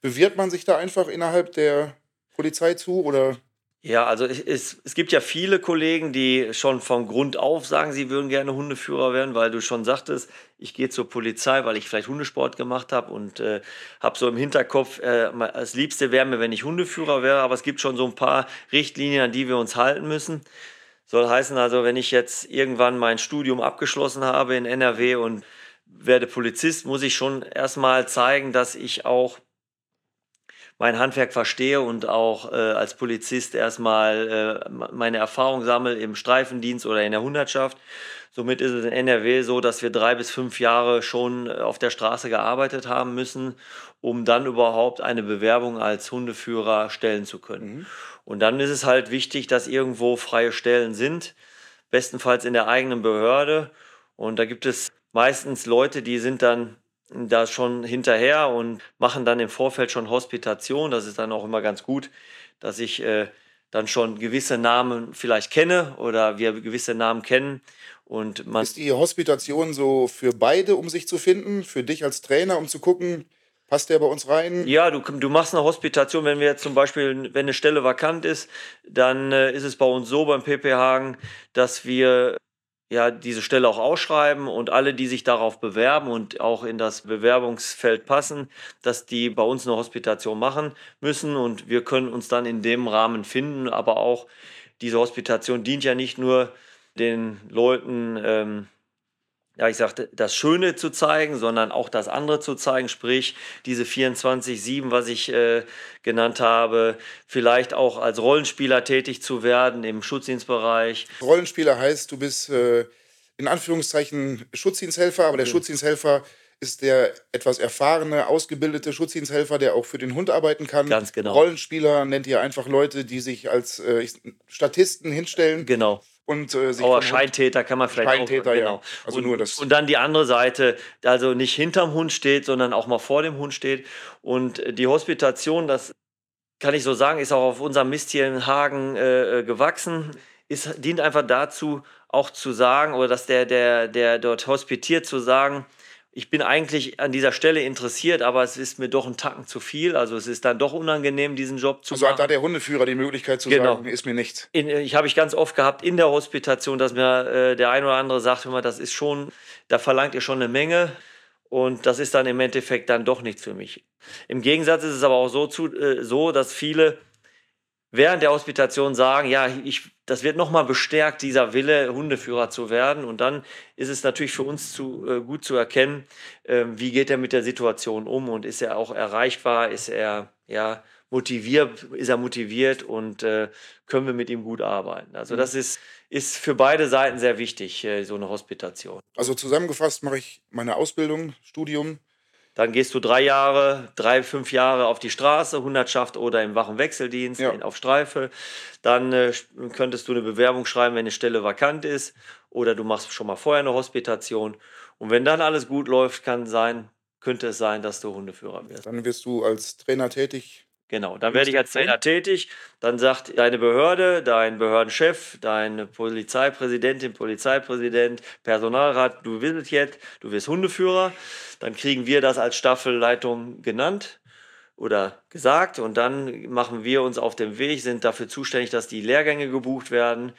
Bewirbt man sich da einfach innerhalb der Polizei zu oder ja, also es, es gibt ja viele Kollegen, die schon von Grund auf sagen, sie würden gerne Hundeführer werden, weil du schon sagtest, ich gehe zur Polizei, weil ich vielleicht Hundesport gemacht habe und äh, habe so im Hinterkopf, äh, das Liebste wäre mir, wenn ich Hundeführer wäre, aber es gibt schon so ein paar Richtlinien, an die wir uns halten müssen. Soll heißen also, wenn ich jetzt irgendwann mein Studium abgeschlossen habe in NRW und werde Polizist, muss ich schon erstmal zeigen, dass ich auch mein Handwerk verstehe und auch äh, als Polizist erstmal äh, meine Erfahrung sammle im Streifendienst oder in der Hundertschaft. Somit ist es in NRW so, dass wir drei bis fünf Jahre schon äh, auf der Straße gearbeitet haben müssen, um dann überhaupt eine Bewerbung als Hundeführer stellen zu können. Mhm. Und dann ist es halt wichtig, dass irgendwo freie Stellen sind, bestenfalls in der eigenen Behörde. Und da gibt es meistens Leute, die sind dann da schon hinterher und machen dann im Vorfeld schon Hospitation. Das ist dann auch immer ganz gut, dass ich äh, dann schon gewisse Namen vielleicht kenne oder wir gewisse Namen kennen. Und man ist die Hospitation so für beide, um sich zu finden? Für dich als Trainer, um zu gucken, Passt der bei uns rein? Ja, du, du machst eine Hospitation, wenn wir jetzt zum Beispiel, wenn eine Stelle vakant ist, dann äh, ist es bei uns so beim PP Hagen, dass wir ja, diese Stelle auch ausschreiben und alle, die sich darauf bewerben und auch in das Bewerbungsfeld passen, dass die bei uns eine Hospitation machen müssen und wir können uns dann in dem Rahmen finden. Aber auch diese Hospitation dient ja nicht nur den Leuten, ähm, ja, ich sagte, das Schöne zu zeigen, sondern auch das andere zu zeigen, sprich diese 24-7, was ich äh, genannt habe, vielleicht auch als Rollenspieler tätig zu werden im Schutzdienstbereich. Rollenspieler heißt, du bist äh, in Anführungszeichen Schutzdiensthelfer, aber der ja. Schutzdiensthelfer ist der etwas erfahrene, ausgebildete Schutzdiensthelfer, der auch für den Hund arbeiten kann. Ganz genau. Rollenspieler nennt ihr einfach Leute, die sich als äh, Statisten hinstellen. Genau und äh, sich Aber Scheintäter kann man vielleicht Scheintäter, auch. Genau. Ja. Also und, nur das. Und dann die andere Seite, also nicht hinterm Hund steht, sondern auch mal vor dem Hund steht. Und die Hospitation, das kann ich so sagen, ist auch auf unserem Mist hier in Hagen äh, äh gewachsen. Ist, dient einfach dazu, auch zu sagen, oder dass der, der, der dort hospitiert, zu sagen, ich bin eigentlich an dieser Stelle interessiert, aber es ist mir doch ein Tacken zu viel. Also es ist dann doch unangenehm, diesen Job zu also machen. Also hat da der Hundeführer die Möglichkeit zu genau. sagen, ist mir nichts. In, ich habe ich ganz oft gehabt in der Hospitation, dass mir äh, der ein oder andere sagt, immer, das ist schon, da verlangt ihr schon eine Menge. Und das ist dann im Endeffekt dann doch nichts für mich. Im Gegensatz ist es aber auch so, zu, äh, so dass viele während der Hospitation sagen, ja, ich, das wird nochmal bestärkt, dieser Wille, Hundeführer zu werden. Und dann ist es natürlich für uns zu, äh, gut zu erkennen, äh, wie geht er mit der Situation um und ist er auch erreichbar, ist er ja, motiviert, ist er motiviert und äh, können wir mit ihm gut arbeiten. Also das mhm. ist, ist für beide Seiten sehr wichtig, äh, so eine Hospitation. Also zusammengefasst mache ich meine Ausbildung, Studium, dann gehst du drei Jahre, drei, fünf Jahre auf die Straße, Hundertschaft oder im Wachenwechseldienst ja. auf Streife. Dann äh, könntest du eine Bewerbung schreiben, wenn eine Stelle vakant ist. Oder du machst schon mal vorher eine Hospitation. Und wenn dann alles gut läuft, kann sein, könnte es sein, dass du Hundeführer wirst. Dann wirst du als Trainer tätig. Genau, dann werde ich als Trainer tätig. Dann sagt deine Behörde, dein Behördenchef, deine Polizeipräsidentin, Polizeipräsident, Personalrat, du willst es jetzt, du wirst Hundeführer. Dann kriegen wir das als Staffelleitung genannt oder gesagt und dann machen wir uns auf den Weg, sind dafür zuständig, dass die Lehrgänge gebucht werden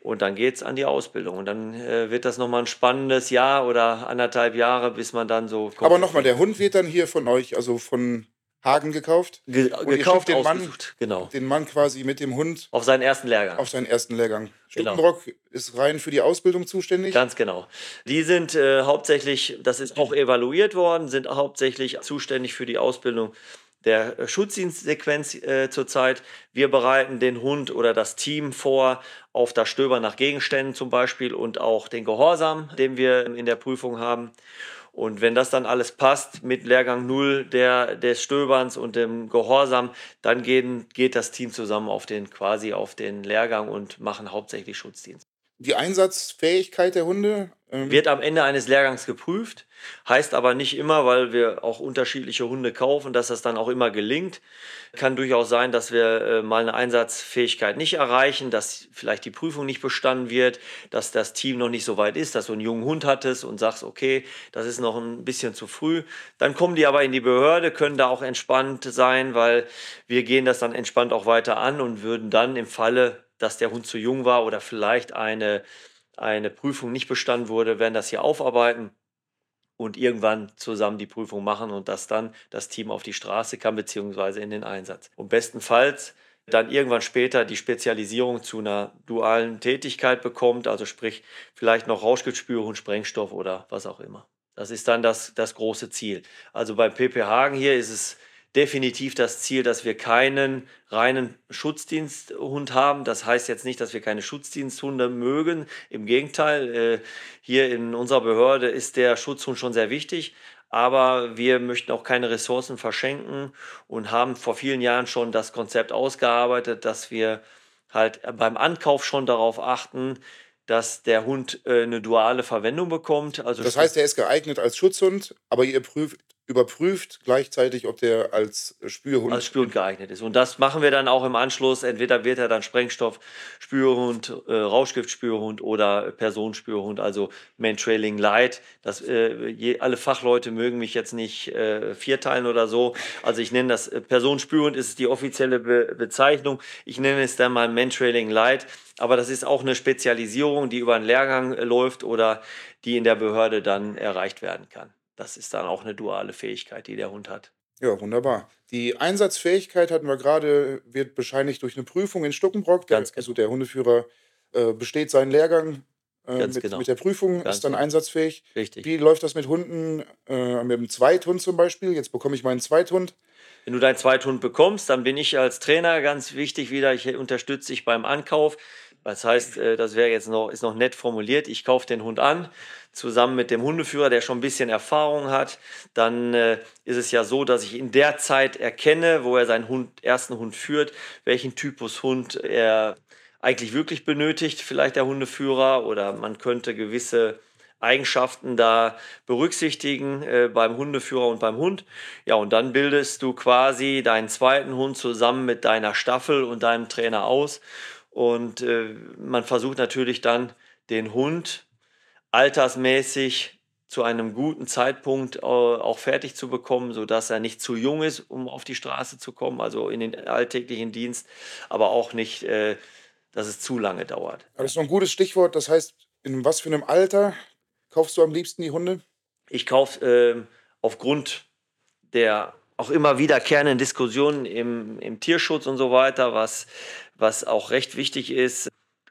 und dann geht es an die Ausbildung. Und dann äh, wird das nochmal ein spannendes Jahr oder anderthalb Jahre, bis man dann so. Aber nochmal, der Hund wird dann hier von euch, also von Hagen gekauft. Ge Und gekauft, den Mann. Genau. den Mann quasi mit dem Hund Auf seinen ersten Lehrgang. auf seinen ersten Lehrgang. Genau. Ist rein für die Ausbildung zuständig. Ganz genau. Die sind äh, hauptsächlich, das ist auch evaluiert worden, sind hauptsächlich zuständig für die Ausbildung der äh, Schutzdienstsequenz äh, zurzeit. Wir bereiten den Hund oder das Team vor auf das Stöbern nach Gegenständen zum Beispiel und auch den Gehorsam, den wir in der Prüfung haben. Und wenn das dann alles passt mit Lehrgang 0 der, des Stöberns und dem Gehorsam, dann gehen, geht das Team zusammen auf den, quasi auf den Lehrgang und machen hauptsächlich Schutzdienst. Die Einsatzfähigkeit der Hunde. ähm, Wird am Ende eines Lehrgangs geprüft, heißt aber nicht immer, weil wir auch unterschiedliche Hunde kaufen, dass das dann auch immer gelingt. Kann durchaus sein, dass wir äh, mal eine Einsatzfähigkeit nicht erreichen, dass vielleicht die Prüfung nicht bestanden wird, dass das Team noch nicht so weit ist, dass du einen jungen Hund hattest und sagst, okay, das ist noch ein bisschen zu früh. Dann kommen die aber in die Behörde, können da auch entspannt sein, weil wir gehen das dann entspannt auch weiter an und würden dann im Falle, dass der Hund zu jung war oder vielleicht eine, eine Prüfung nicht bestanden wurde, werden das hier aufarbeiten und irgendwann zusammen die Prüfung machen und dass dann das Team auf die Straße kann, beziehungsweise in den Einsatz. Und bestenfalls dann irgendwann später die Spezialisierung zu einer dualen Tätigkeit bekommt, also sprich vielleicht noch Rauschgiftspürhund, Sprengstoff oder was auch immer. Das ist dann das, das große Ziel. Also bei PP Hagen hier ist es definitiv das Ziel, dass wir keinen reinen Schutzdiensthund haben. Das heißt jetzt nicht, dass wir keine Schutzdiensthunde mögen. Im Gegenteil, äh, hier in unserer Behörde ist der Schutzhund schon sehr wichtig. Aber wir möchten auch keine Ressourcen verschenken und haben vor vielen Jahren schon das Konzept ausgearbeitet, dass wir halt beim Ankauf schon darauf achten, dass der Hund äh, eine duale Verwendung bekommt. Also Das heißt, er ist geeignet als Schutzhund, aber ihr prüft, überprüft gleichzeitig, ob der als Spürhund. als Spürhund geeignet ist. Und das machen wir dann auch im Anschluss. Entweder wird er dann Sprengstoff, Spürhund, äh, Rauschgiftspürhund oder Personenspürhund, also Man-Trailing Light. Das, äh, je, alle Fachleute mögen mich jetzt nicht äh, vierteilen oder so. Also ich nenne das äh, Personenspürhund ist die offizielle Be Bezeichnung. Ich nenne es dann mal Man-Trailing Light. Aber das ist auch eine Spezialisierung, die über einen Lehrgang äh, läuft oder die in der Behörde dann erreicht werden kann. Das ist dann auch eine duale Fähigkeit, die der Hund hat. Ja, wunderbar. Die Einsatzfähigkeit hatten wir gerade, wird bescheinigt durch eine Prüfung in Stuckenbrock. Der, Ganz genau. Also der Hundeführer äh, besteht seinen Lehrgang äh, mit, genau. mit der Prüfung, Ganz ist dann genau. einsatzfähig. Richtig. Wie läuft das mit Hunden? Äh, mit dem Zweithund zum Beispiel. Jetzt bekomme ich meinen Zweithund. Wenn du deinen Zweithund bekommst, dann bin ich als Trainer ganz wichtig wieder, ich unterstütze dich beim Ankauf. Das heißt, äh, das wäre jetzt noch, ist noch nett formuliert, ich kaufe den Hund an, zusammen mit dem Hundeführer, der schon ein bisschen Erfahrung hat. Dann äh, ist es ja so, dass ich in der Zeit erkenne, wo er seinen Hund, ersten Hund führt, welchen Typus Hund er eigentlich wirklich benötigt, vielleicht der Hundeführer, oder man könnte gewisse Eigenschaften da berücksichtigen äh, beim Hundeführer und beim Hund. Ja, und dann bildest du quasi deinen zweiten Hund zusammen mit deiner Staffel und deinem Trainer aus. Und äh, man versucht natürlich dann den Hund altersmäßig zu einem guten Zeitpunkt äh, auch fertig zu bekommen, sodass er nicht zu jung ist, um auf die Straße zu kommen, also in den alltäglichen Dienst, aber auch nicht, äh, dass es zu lange dauert. Aber das ist noch ein gutes Stichwort. Das heißt, in was für einem Alter kaufst du am liebsten die Hunde? Ich kaufe ähm, aufgrund der auch immer wiederkehrenden Diskussionen im, im Tierschutz und so weiter, was, was auch recht wichtig ist,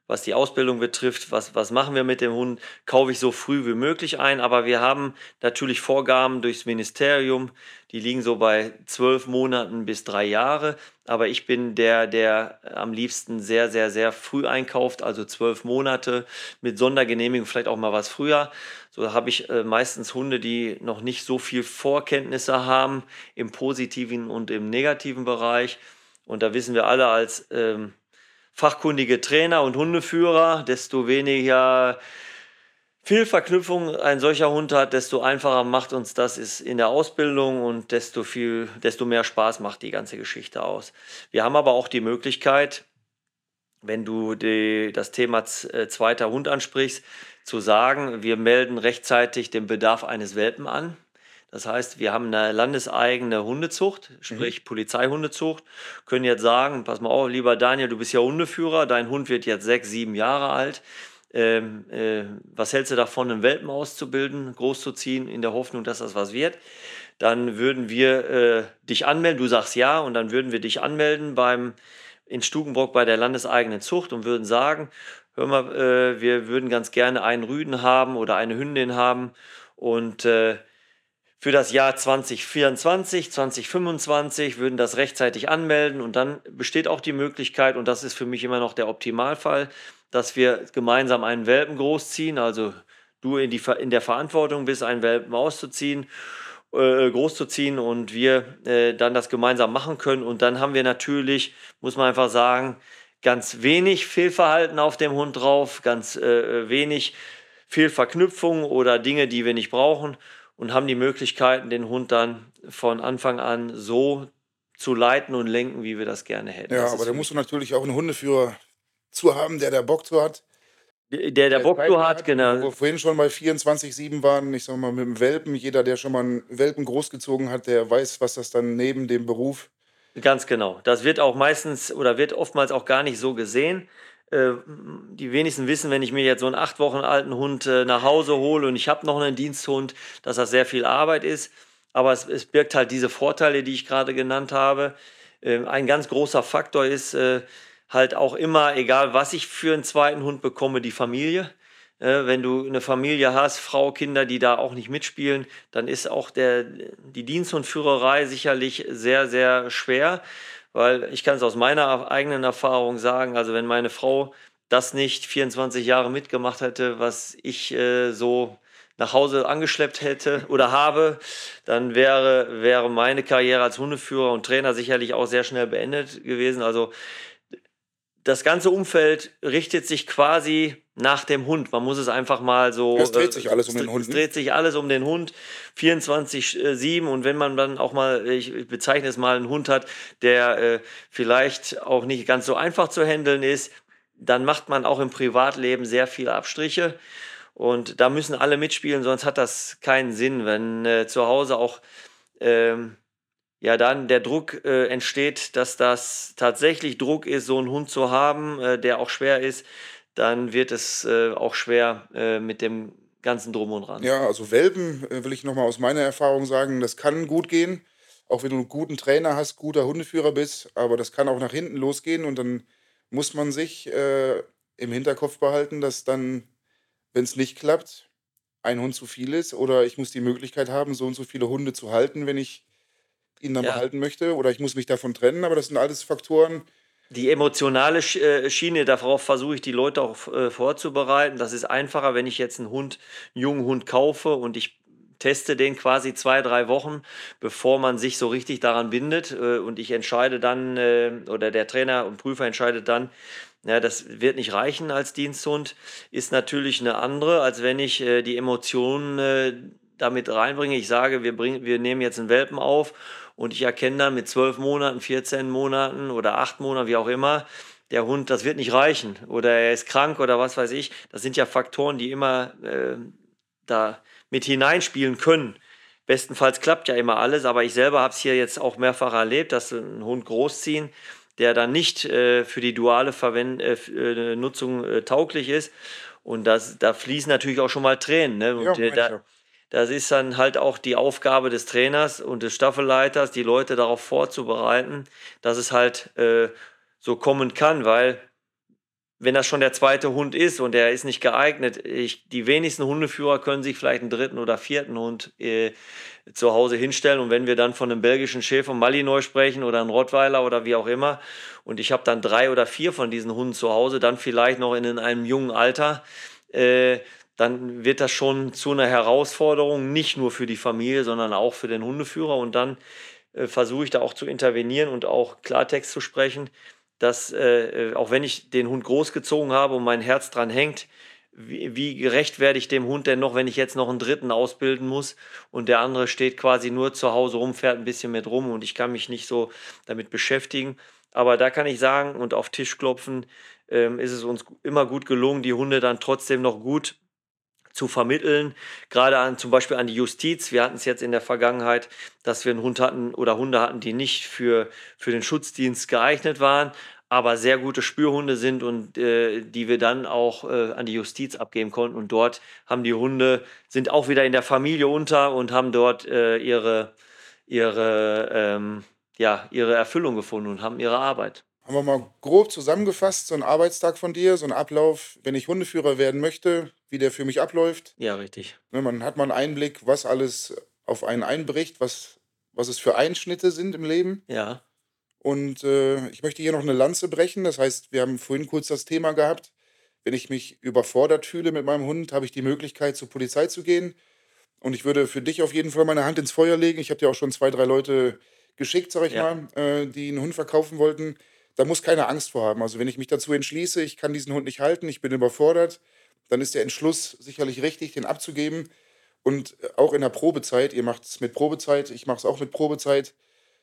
was die Ausbildung betrifft, was, was machen wir mit dem Hund, kaufe ich so früh wie möglich ein. Aber wir haben natürlich Vorgaben durchs Ministerium, die liegen so bei zwölf Monaten bis drei Jahre. Aber ich bin der, der am liebsten sehr, sehr, sehr früh einkauft, also zwölf Monate mit Sondergenehmigung, vielleicht auch mal was früher. So habe ich äh, meistens Hunde, die noch nicht so viel Vorkenntnisse haben im positiven und im negativen Bereich. Und da wissen wir alle als ähm, fachkundige Trainer und Hundeführer, desto weniger viel Verknüpfung ein solcher Hund hat, desto einfacher macht uns das ist in der Ausbildung und desto viel, desto mehr Spaß macht die ganze Geschichte aus. Wir haben aber auch die Möglichkeit, wenn du die, das Thema äh, zweiter Hund ansprichst, zu sagen, wir melden rechtzeitig den Bedarf eines Welpen an. Das heißt, wir haben eine landeseigene Hundezucht, sprich mhm. Polizeihundezucht, können jetzt sagen, pass mal auf, lieber Daniel, du bist ja Hundeführer, dein Hund wird jetzt sechs, sieben Jahre alt. Ähm, äh, was hältst du davon, einen Welpen auszubilden, großzuziehen, in der Hoffnung, dass das was wird? Dann würden wir äh, dich anmelden, du sagst ja, und dann würden wir dich anmelden beim in Stukenbrock bei der landeseigenen Zucht und würden sagen, hör mal, äh, wir würden ganz gerne einen Rüden haben oder eine Hündin haben und äh, für das Jahr 2024, 2025 würden das rechtzeitig anmelden und dann besteht auch die Möglichkeit, und das ist für mich immer noch der Optimalfall, dass wir gemeinsam einen Welpen großziehen, also du in, die, in der Verantwortung bist, einen Welpen auszuziehen, äh, großzuziehen und wir äh, dann das gemeinsam machen können. Und dann haben wir natürlich, muss man einfach sagen, ganz wenig Fehlverhalten auf dem Hund drauf, ganz äh, wenig Fehlverknüpfung oder Dinge, die wir nicht brauchen und haben die Möglichkeiten, den Hund dann von Anfang an so zu leiten und lenken, wie wir das gerne hätten. Ja, aber da musst du natürlich auch einen Hundeführer zu haben, der da Bock zu hat. Der, der, der Bock zu hat, hat, genau. Wo wir vorhin schon bei 24-7 waren, ich sag mal, mit dem Welpen. Jeder, der schon mal einen Welpen großgezogen hat, der weiß, was das dann neben dem Beruf. Ganz genau. Das wird auch meistens oder wird oftmals auch gar nicht so gesehen. Äh, die wenigsten wissen, wenn ich mir jetzt so einen acht Wochen alten Hund äh, nach Hause hole und ich habe noch einen Diensthund, dass das sehr viel Arbeit ist. Aber es, es birgt halt diese Vorteile, die ich gerade genannt habe. Ähm, ein ganz großer Faktor ist äh, halt auch immer, egal was ich für einen zweiten Hund bekomme, die Familie. wenn du eine Familie hast, Frau, Kinder, die da auch nicht mitspielen, dann ist auch der, die Diensthundführerei sicherlich sehr, sehr schwer weil ich kann es aus meiner eigenen Erfahrung sagen, also wenn meine Frau das nicht 24 Jahre mitgemacht hätte, was ich äh, so nach Hause angeschleppt hätte oder habe, dann wäre, wäre meine Karriere als Hundeführer und Trainer sicherlich auch sehr schnell beendet gewesen. Also das ganze Umfeld richtet sich quasi nach dem Hund. Man muss es einfach mal so. Es dreht sich alles um den Hund. Es dreht sich alles um den Hund. 24-7. Und wenn man dann auch mal, ich bezeichne es mal, einen Hund hat, der äh, vielleicht auch nicht ganz so einfach zu handeln ist, dann macht man auch im Privatleben sehr viele Abstriche. Und da müssen alle mitspielen, sonst hat das keinen Sinn, wenn äh, zu Hause auch ähm, ja dann der Druck äh, entsteht, dass das tatsächlich Druck ist, so einen Hund zu haben, äh, der auch schwer ist, dann wird es äh, auch schwer äh, mit dem ganzen Drum und Dran. Ja, also Welpen äh, will ich nochmal aus meiner Erfahrung sagen, das kann gut gehen, auch wenn du einen guten Trainer hast, guter Hundeführer bist, aber das kann auch nach hinten losgehen und dann muss man sich äh, im Hinterkopf behalten, dass dann, wenn es nicht klappt, ein Hund zu viel ist oder ich muss die Möglichkeit haben, so und so viele Hunde zu halten, wenn ich ihn dann ja. behalten möchte oder ich muss mich davon trennen. Aber das sind alles Faktoren. Die emotionale äh, Schiene, darauf versuche ich die Leute auch äh, vorzubereiten. Das ist einfacher, wenn ich jetzt einen Hund, einen jungen Hund kaufe und ich teste den quasi zwei, drei Wochen, bevor man sich so richtig daran bindet. Äh, und ich entscheide dann, oder der Trainer und Prüfer entscheidet dann, ja, das wird nicht reichen als Diensthund, ist natürlich eine andere, als wenn ich die Emotionen damit reinbringe. Ich sage, wir, bringen, wir nehmen jetzt einen Welpen auf und ich erkenne dann mit zwölf Monaten, 14 Monaten oder acht Monaten, wie auch immer, der Hund, das wird nicht reichen oder er ist krank oder was weiß ich. Das sind ja Faktoren, die immer äh, da mit hineinspielen können. Bestenfalls klappt ja immer alles, aber ich selber habe es hier jetzt auch mehrfach erlebt, dass ein Hund großziehen, der dann nicht äh, für die duale Verwend äh, äh Nutzung äh, tauglich ist. Und das, da fließen natürlich auch schon mal Tränen. Ne? Und, ja, äh, da, das ist dann halt auch die Aufgabe des Trainers und des Staffelleiters, die Leute darauf vorzubereiten, dass es halt äh, so kommen kann, weil wenn das schon der zweite Hund ist und der ist nicht geeignet, ich, die wenigsten Hundeführer können sich vielleicht einen dritten oder vierten Hund äh, zu Hause hinstellen. Und wenn wir dann von einem belgischen Schäfer Malinois sprechen oder einem Rottweiler oder wie auch immer, und ich habe dann drei oder vier von diesen Hunden zu Hause, dann vielleicht noch in, in einem jungen Alter, äh, dann wird das schon zu einer Herausforderung, nicht nur für die Familie, sondern auch für den Hundeführer. Und dann äh, versuche ich da auch zu intervenieren und auch Klartext zu sprechen, dass äh, äh, auch wenn ich den Hund großgezogen habe und mein Herz dran hängt, wie, wie gerecht werde ich dem Hund denn noch, wenn ich jetzt noch einen dritten ausbilden muss und der andere steht quasi nur zu Hause rum, fährt ein bisschen mit rum und ich kann mich nicht so damit beschäftigen. Aber da kann ich sagen und auf Tisch klopfen, ähm, ist es uns immer gut gelungen, die Hunde dann trotzdem noch gut zu vermitteln, gerade an zum Beispiel an die Justiz. Wir hatten es jetzt in der Vergangenheit, dass wir einen Hund hatten oder Hunde hatten, die nicht für, für den Schutzdienst geeignet waren, aber sehr gute Spürhunde sind und äh, die wir dann auch äh, an die Justiz abgeben konnten. Und dort haben die Hunde, sind auch wieder in der Familie unter und haben dort äh, ihre, ihre, ähm, ja, ihre Erfüllung gefunden und haben ihre Arbeit. Haben wir mal grob zusammengefasst, so ein Arbeitstag von dir, so ein Ablauf, wenn ich Hundeführer werden möchte, wie der für mich abläuft. Ja, richtig. Ne, man hat mal einen Einblick, was alles auf einen einbricht, was, was es für Einschnitte sind im Leben. Ja. Und äh, ich möchte hier noch eine Lanze brechen. Das heißt, wir haben vorhin kurz das Thema gehabt. Wenn ich mich überfordert fühle mit meinem Hund, habe ich die Möglichkeit, zur Polizei zu gehen. Und ich würde für dich auf jeden Fall meine Hand ins Feuer legen. Ich habe dir auch schon zwei, drei Leute geschickt, sag ich Ja. mal, äh, die einen Hund verkaufen wollten. Da muss keiner Angst vor haben. Also wenn ich mich dazu entschließe, ich kann diesen Hund nicht halten, ich bin überfordert, dann ist der Entschluss sicherlich richtig, den abzugeben. Und äh, auch in der Probezeit, ihr macht es mit Probezeit, ich mache es auch mit Probezeit.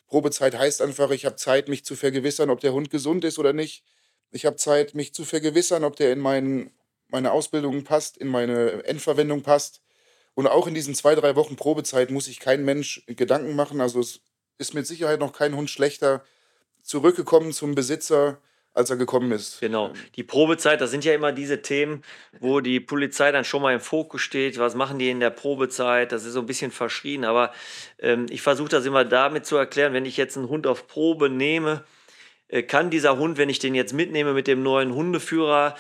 Probezeit heißt einfach, ich habe Zeit, mich zu vergewissern, ob der Hund gesund ist oder nicht. Ich habe Zeit, mich zu vergewissern, ob der in mein, meine Ausbildung passt, in meine Endverwendung passt. Und auch in diesen zwei, drei Wochen Probezeit muss sich kein Mensch Gedanken machen. Also es ist mit Sicherheit noch kein Hund schlechter zurückgekommen zum Besitzer, als er gekommen ist. Genau. Die Probezeit, das sind ja immer diese Themen, wo die Polizei dann schon mal im Fokus steht. Was machen die in der Probezeit? Das ist so ein bisschen verschrien, aber ähm, ich versuche das immer damit zu erklären, wenn ich jetzt einen Hund auf Probe nehme, äh, kann dieser Hund, wenn ich den jetzt mitnehme mit dem neuen Hundeführer,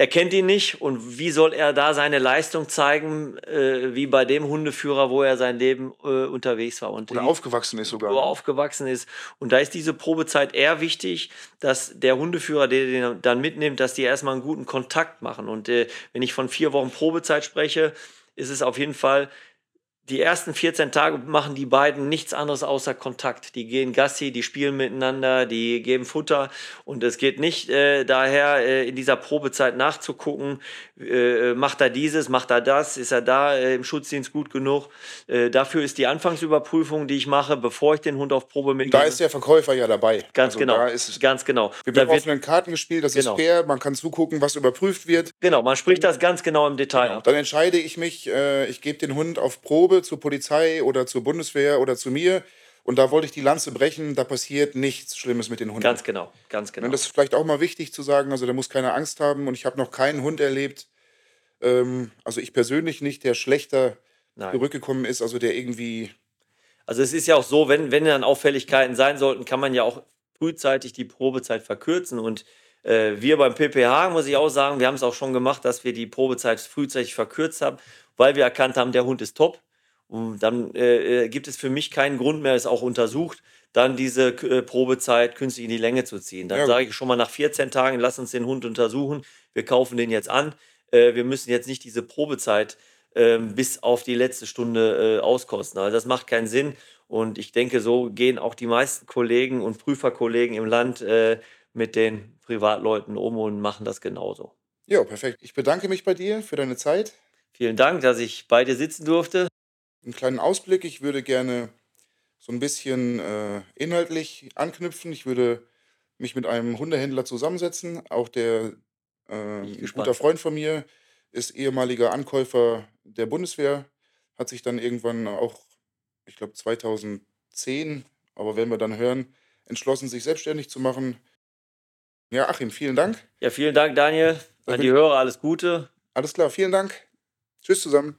er kennt ihn nicht und wie soll er da seine Leistung zeigen, äh, wie bei dem Hundeführer, wo er sein Leben äh, unterwegs war. Und Oder aufgewachsen ist sogar. wo er aufgewachsen ist. Und da ist diese Probezeit eher wichtig, dass der Hundeführer, der den dann mitnimmt, dass die erstmal einen guten Kontakt machen. Und äh, wenn ich von vier Wochen Probezeit spreche, ist es auf jeden Fall, die ersten 14 Tage machen die beiden nichts anderes außer Kontakt. Die gehen Gassi, die spielen miteinander, die geben Futter. Und es geht nicht äh, daher, äh, in dieser Probezeit nachzugucken, äh, macht er dieses, macht er das, ist er da äh, im Schutzdienst gut genug. Äh, dafür ist die Anfangsüberprüfung, die ich mache, bevor ich den Hund auf Probe mitnehme. da ist der Verkäufer ja dabei. ganz Also genau. Da ist ganz genau. wir haben wird, offenen Karten gespielt, das Genau. ist fair, man kann zugucken, was überprüft wird. genau, man spricht das ganz genau im Detail ab. Dann entscheide ich mich, äh, ich gebe den Hund auf Probe zur Polizei oder zur Bundeswehr oder zu mir. Und da wollte ich die Lanze brechen, da passiert nichts Schlimmes mit den Hunden. Ganz genau, ganz genau. Und das ist vielleicht auch mal wichtig zu sagen, also da muss keiner Angst haben. Und ich habe noch keinen Hund erlebt, ähm, also ich persönlich nicht, der schlechter Nein. zurückgekommen ist, also der irgendwie Also es ist ja auch so, wenn, wenn dann Auffälligkeiten sein sollten, kann man ja auch frühzeitig die Probezeit verkürzen. Und äh, wir beim PPH, muss ich auch sagen, wir haben es auch schon gemacht, dass wir die Probezeit frühzeitig verkürzt haben, weil wir erkannt haben, der Hund ist top. Dann äh, äh, gibt es für mich keinen Grund mehr, ist auch untersucht, dann diese äh, Probezeit künstlich in die Länge zu ziehen. Dann Ja. sage ich schon mal nach 14 Tagen, lass uns den Hund untersuchen, wir kaufen den jetzt an. Äh, wir müssen jetzt nicht diese Probezeit ähm, bis auf die letzte Stunde äh, auskosten. Also das macht keinen Sinn. Und ich denke, so gehen auch die meisten Kollegen und Prüferkollegen im Land äh, mit den Privatleuten um und machen das genauso. Ja, perfekt. Ich bedanke mich bei dir für deine Zeit. Vielen Dank, dass ich bei dir sitzen durfte. Einen kleinen Ausblick. Ich würde gerne so ein bisschen äh, inhaltlich anknüpfen. Ich würde mich mit einem Hundehändler zusammensetzen. Auch der äh, ein guter Freund von mir ist ehemaliger Ankäufer der Bundeswehr, hat sich dann irgendwann auch, ich glaube 2010, aber werden wir dann hören, entschlossen, sich selbstständig zu machen. Ja, Achim, vielen Dank. Ja, vielen Dank, Daniel. An die Hörer alles Gute. Alles klar, vielen Dank. Tschüss zusammen.